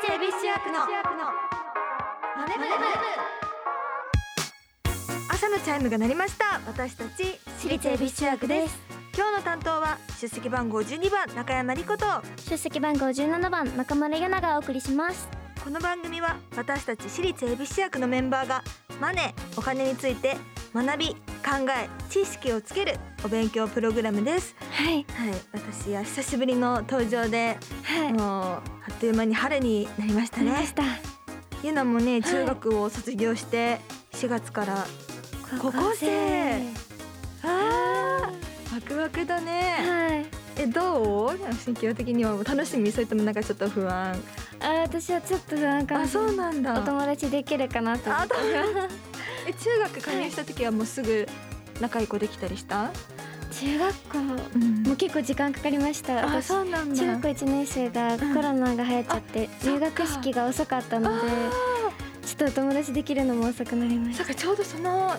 立恵比寿中学のマネブ朝のチャイムが鳴りました。私たち私立恵比寿中学です。今日の担当は出席番号12番中山理子と。出席番号17番中村ゆながお送りします。この番組は私たち私立恵比寿中学のメンバーがマネーお金について学び考え知識をつけるお勉強プログラムです。はい。はい。私は久しぶりの登場ではい。もうあっという間に春になりましたね。ありました。ゆなもね中学を卒業して4月から高校生。あー。ワクワクだね。はい。えどう？心境的には楽しみそれともなんかちょっと不安。あ私はちょっとなんかあそうなんだ。お友達できるかなと思って。あ え中学加入した時はもうすぐ仲いい子できたりした、中学校。うん。もう結構時間かかりました。あ私そうなんだ。中学校1年生がコロナが流行っちゃってあ入学式が遅かったのであちょっとお友達できるのも遅くなりました。ちょうどそのはい。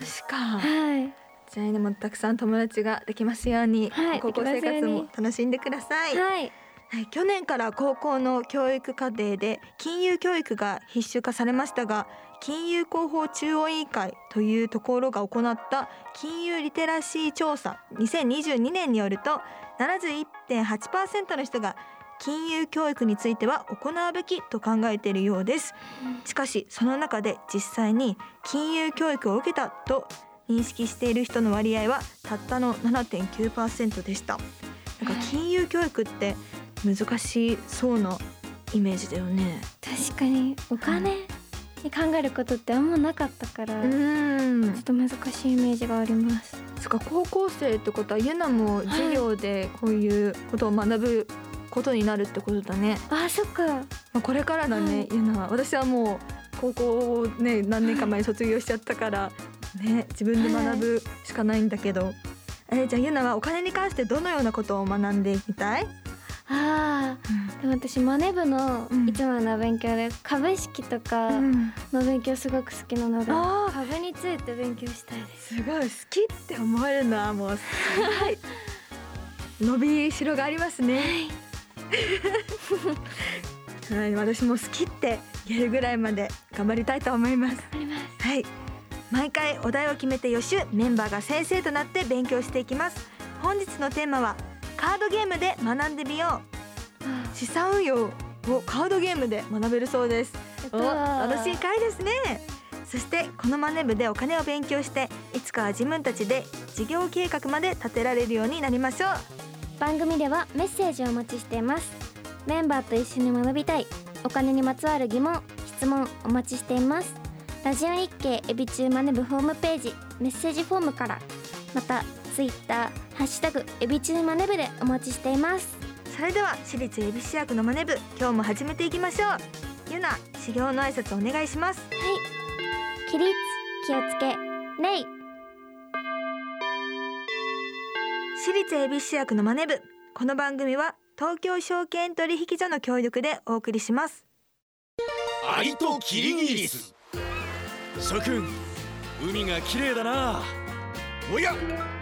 年か。はい。じゃあねもうたくさん友達ができますように、はい高校生活も楽しんでください、はいはい、去年から高校の教育課程で金融教育が必修化されましたが金融広報中央委員会というところが行った金融リテラシー調査2022年によると71.8%の人が金融教育については行うべきと考えているようです。しかしその中で実際に金融教育を受けたと認識している人の割合はたったの7.9%でした。なんか金融教育って難しそうなイメージだよね。確かにお金に考えることってあんまなかったから、ちょんっと難しいイメージがあります。そっか高校生ってことはゆなも授業でこういうことを学ぶことになるってことだね、あ、そっか。まあ、これからだね、はい。ゆな私はもう高校をね何年か前に卒業しちゃったからね自分で学ぶしかないんだけど、えじゃあゆなはお金に関してどのようなことを学んでみたい、ああ、でも私マネ部のうんいつもの勉強で株式とかうんの勉強すごく好きなので、株について勉強したいです。すごい好きって思えるのはもうすごい伸びしろがありますね。はい、私も好きって言えるぐらいまで頑張りたいと思います。あります。はい、毎回お題を決めて予習メンバーが先生となって勉強していきます。本日のテーマはカードゲームで学んでみよう。資産運用をカードゲームで学べるそうです。お楽しい回ですね。そしてこのマネ部でお金を勉強していつかは自分たちで事業計画まで立てられるようになりましょう。番組ではメッセージをお待ちしています。メンバーと一緒に学びたい。お金にまつわる疑問質問お待ちしています。ラジオ日経エビチューマネブホームページメッセージフォームから。またツイッターハッシュタグエビチューマネブでお待ちしています。それでは私立恵比寿役のマネ部今日も始めていきましょう。ゆな修行の挨拶お願いします。起立気をつけ礼私立恵比寿役のマネ部この番組は東京証券取引所の協力でお送りします。アリとキリギリス。諸君海が綺麗だな。おや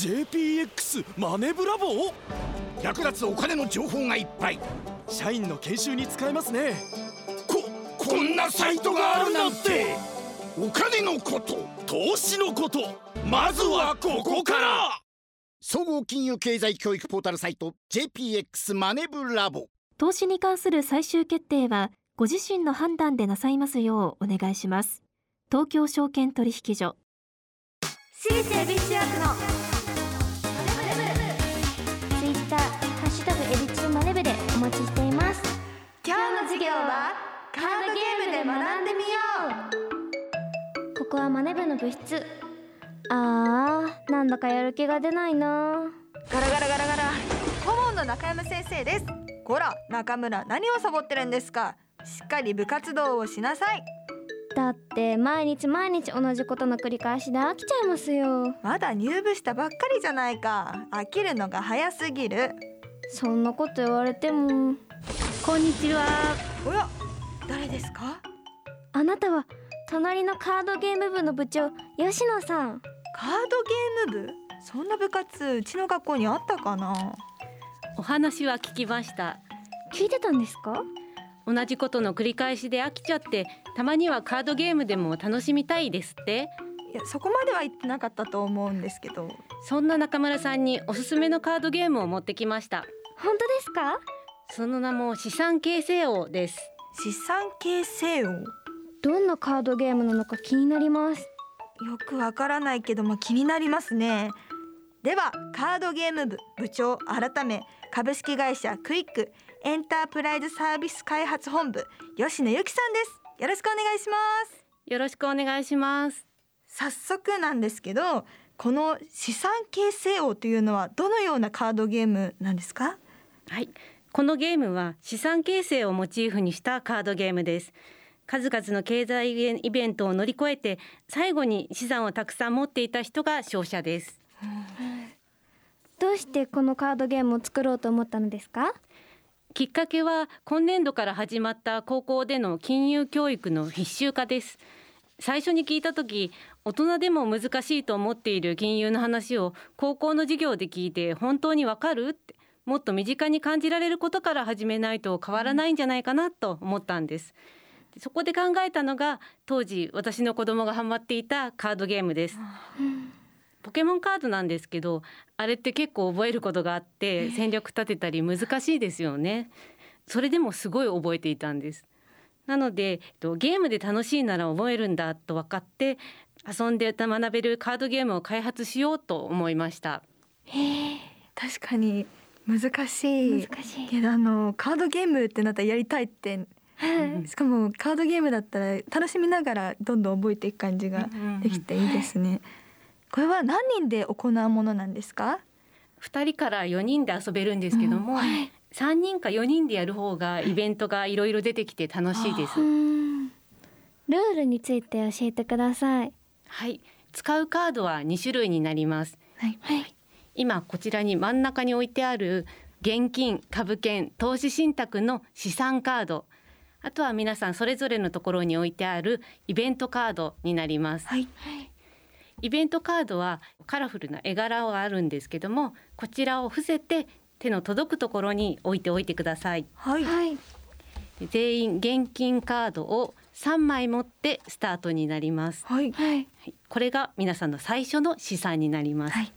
JPX マネブラボ役立つお金の情報がいっぱい。社員の研修に使えますね。ここんなサイトがあるなんて！お金のこと投資のことまずはここから！総合金融経済教育ポータルサイト JPX マネブラボ投資に関する最終決定はご自身の判断でなさいますようお願いします。東京証券取引所。私立恵比寿役の待ちしています。今日の授業はカードゲームで学んでみよう。ここはマネ部の部室。あーなんだかやる気が出ないな。ガラガラガラガラ。顧問の中山先生です。こら中村何をサボってるんですか？しっかり部活動をしなさい。だって毎日毎日同じことの繰り返しで飽きちゃいますよ。まだ入部したばっかりじゃないか。飽きるのが早すぎるそんなこと言われても。こんにちは。おや誰ですか？あなたは隣のカードゲーム部の部長吉野さん。カードゲーム部？そんな部活うちの学校にあったかな？お話は聞きました。聞いてたんですか？同じことの繰り返しで飽きちゃってたまにはカードゲームでも楽しみたいですって？いやそこまでは言ってなかったと思うんですけど。そんな中村さんにおすすめのカードゲームを持ってきました本当ですか？その名も資産形成王です。資産形成王？よどんなカードゲームなのか気になります。くわからないけども気になりますね。ではカードゲーム部部長改め株式会社クイックエンタープライズサービス開発本部吉野由紀さんです。よろしくお願いします。よろしくお願いします。早速なんですけどこの資産形成王というのはどのようなカードゲームなんですか？はい。このゲームは資産形成をモチーフにしたカードゲームです。数々の経済イベントを乗り越えて最後に資産をたくさん持っていた人が勝者です。どうしてこのカードゲームを作ろうと思ったのですか？きっかけは今年度から始まった高校での金融教育の必修化です。最初に聞いた時大人でも難しいと思っている金融の話を高校の授業で聞いて本当にわかる？ってもっと身近に感じられることから始めないと変わらないんじゃないかなと思ったんです。そこで考えたのが当時私の子供がハマっていたカードゲームです。ポケモンカードなんですけどあれって結構覚えることがあって戦略立てたり難しいですよね。それでもすごい覚えていたんです。なのでゲームで楽しいなら覚えるんだと分かって遊んで学べるカードゲームを開発しようと思いました。へ確かに難しい。難しい。けどあのカードゲームってなったらやりたいって。しかもカードゲームだったら楽しみながらどんどん覚えていく感じができていいですね。これは何人で行うものなんですか？2人から4人で遊べるんですけども、うん。はい、3人か4人でやる方がイベントがいろいろ出てきて楽しいです。ルールについて教えてください。はい。使うカードは2種類になります、はい、はい、今こちらに真ん中に置いてある現金株券投資信託の資産カード。あとは皆さんそれぞれのところに置いてあるイベントカードになります。はい、イベントカードはカラフルな絵柄があるんですけどもこちらを伏せて手の届くところに置いておいてください。はい、全員現金カードを3枚持ってスタートになります。はい、はい、これが皆さんの最初の資産になります。はい、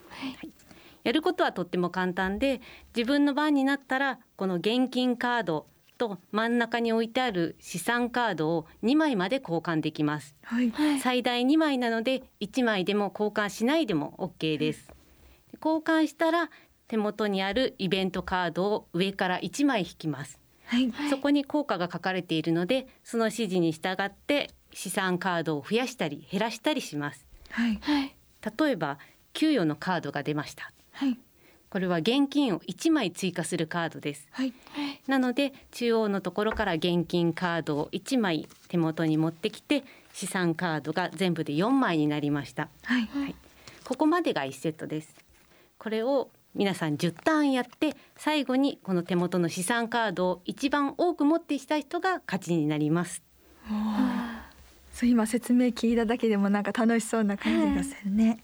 やることはとっても簡単で自分の番になったらこの現金カードと真ん中に置いてある資産カードを2枚まで交換できます、はい、最大2枚なので1枚でも交換しないでも OK です、交換したら手元にあるイベントカードを上から1枚引きます、はい、そこに効果が書かれているのでその指示に従って資産カードを増やしたり減らしたりします、はい、例えば給与のカードが出ました、はい。これは現金を1枚追加するカードです、はい、なので中央のところから現金カードを1枚手元に持ってきて資産カードが全部で4枚になりました、はい、はい、ここまでが1セットです。これを皆さん10ターンやって最後にこの手元の資産カードを一番多く持ってきた人が勝ちになります。そう今説明聞いただけでもなんか楽しそうな感じがするね、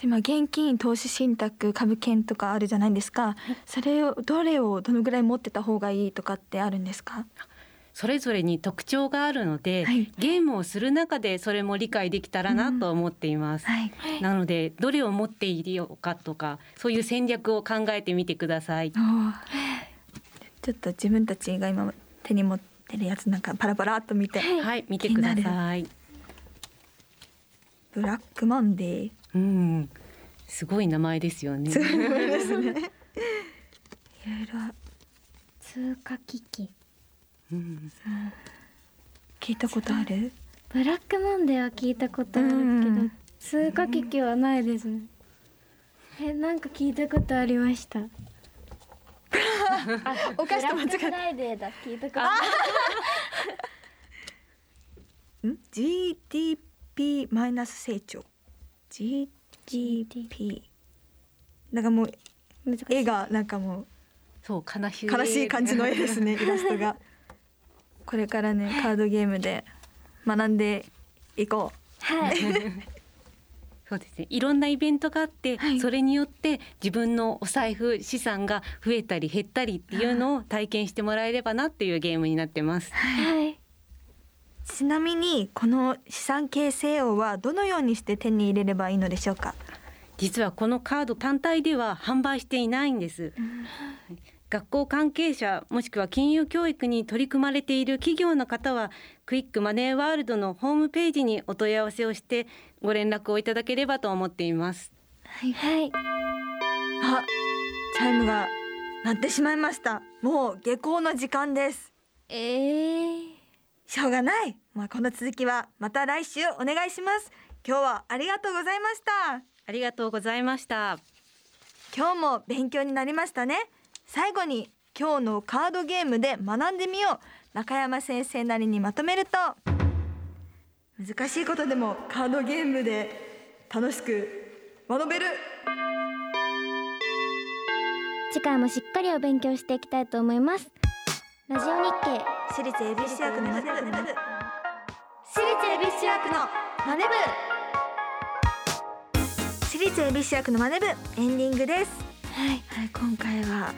でまあ現金投資信託株券とかあるじゃないですか、それをどれをどのぐらい持ってた方がいいとかってあるんですか？それぞれに特徴があるので、はい、ゲームをする中でそれも理解できたらなと思っています、うんはい、なのでどれを持っているよかとかそういう戦略を考えてみてください。ちょっと自分たちが今手に持ってるやつなんかパラパラっと見てはい。見てくださいブラックマンデーうん、すごい名前ですよね。すごいですね。いろいろ通貨危機、うん、聞いたことある？ブラックモンデーは聞いたことあるけど、うん、通貨危機はないですね。え、なんか聞いたことありました？お菓子と間違ブラックフライデーだ聞いたことえ ん？GDP マイナス成長。GDP なんかもう絵がなんかもそう悲しう悲しい感じの絵ですね イラストが。これからねカードゲームで学んでいこはい。そうですね。いろんなイベントがあって、はい。それによって自分のお財布資産が増えたり減ったりっていうのを体験してもらえればなっていうゲームになってます。はい。うちなみにこの資産形成王はどのようにして手に入れればいいのでしょうか？実はこのカード単体では販売していないんです。学校関係者もしくは金融教育に取り組まれている企業の方はクイックマネーワールドのホームページにお問い合わせをしてご連絡をいただければと思っています。はい。あチャイムが鳴ってしまいましたもう下校の時間ですえー、しょうがないまあこの続きはまた来週お願いします。今日はありがとうございました。ありがとうございました。今日も勉強になりましたね。最後に今日のカードゲームで学んでみよう。中山先生なりにまとめると。難しいことでもカードゲームで楽しく学べる。次回もしっかりお勉強していきたいと思います。ラジオ日経。私立恵比寿中学の私立恵比寿中学のマネ部私立恵比寿中学のマネ部エンディングです。はい。はい、今回は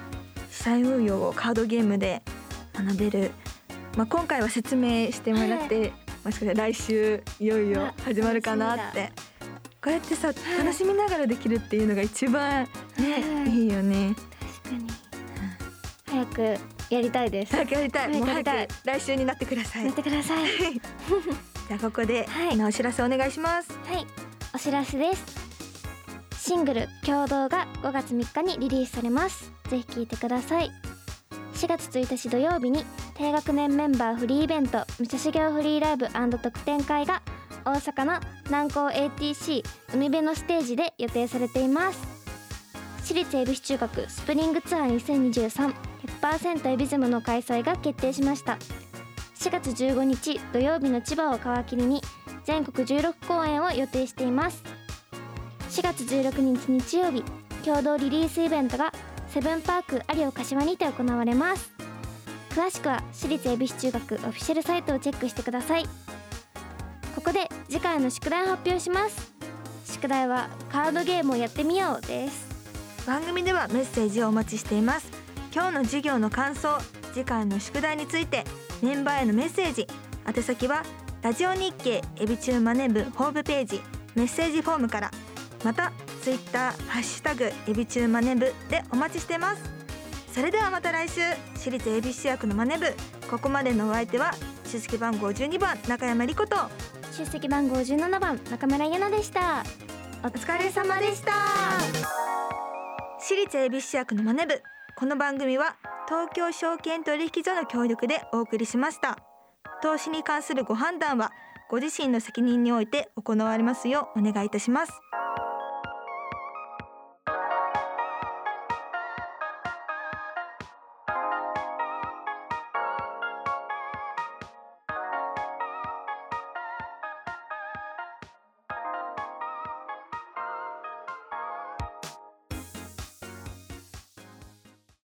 資産運用をカードゲームで学べる、まあ、今回は説明してもらって、もしかして来週いよいよ始まるかなって。こうやってさ楽しみながらできるっていうのが一番ね、はい。いいよね。確かに。早くやりたいです早くやりたいもう早く来週になってくださいやってください じゃあここで、はいお知らせお願いしますはい、お知らせです。シングル共同が5月3日にリリースされます。ぜひ聴いてください。4月1日土曜日に低学年メンバーフリーイベント武者修行フリーライブ特典会が大阪の南高 ATC 海辺のステージで予定されています。私立恵比寿中学スプリングツアー100%エビズムの開催が決定しました。4月15日土曜日の千葉を皮切りに全国16公演を予定しています。4月16日日曜日共同リリースイベントがセブンパーク有岡島にて行われます。詳しくは私立恵比寿中学オフィシャルサイトをチェックしてください。ここで次回の宿題を発表します。宿題はカードゲームをやってみようです。番組ではメッセージをお待ちしています。今日の授業の感想次回の宿題についてメンバーへのメッセージ。宛先はラジオ日経エビチューマネ部ホームページメッセージフォームから。またツイッターハッシュタグエビチューマネ部でお待ちしてます。それではまた来週。私立恵比寿役のマネ部ここまでのお相手は出席番号12番中山理子と。出席番号17番中村ゆなでした。お疲れ様でした。私立恵比寿役のマネ部この番組は東京証券取引所の協力でお送りしました。投資に関するご判断はご自身の責任において行われますようお願いいたします。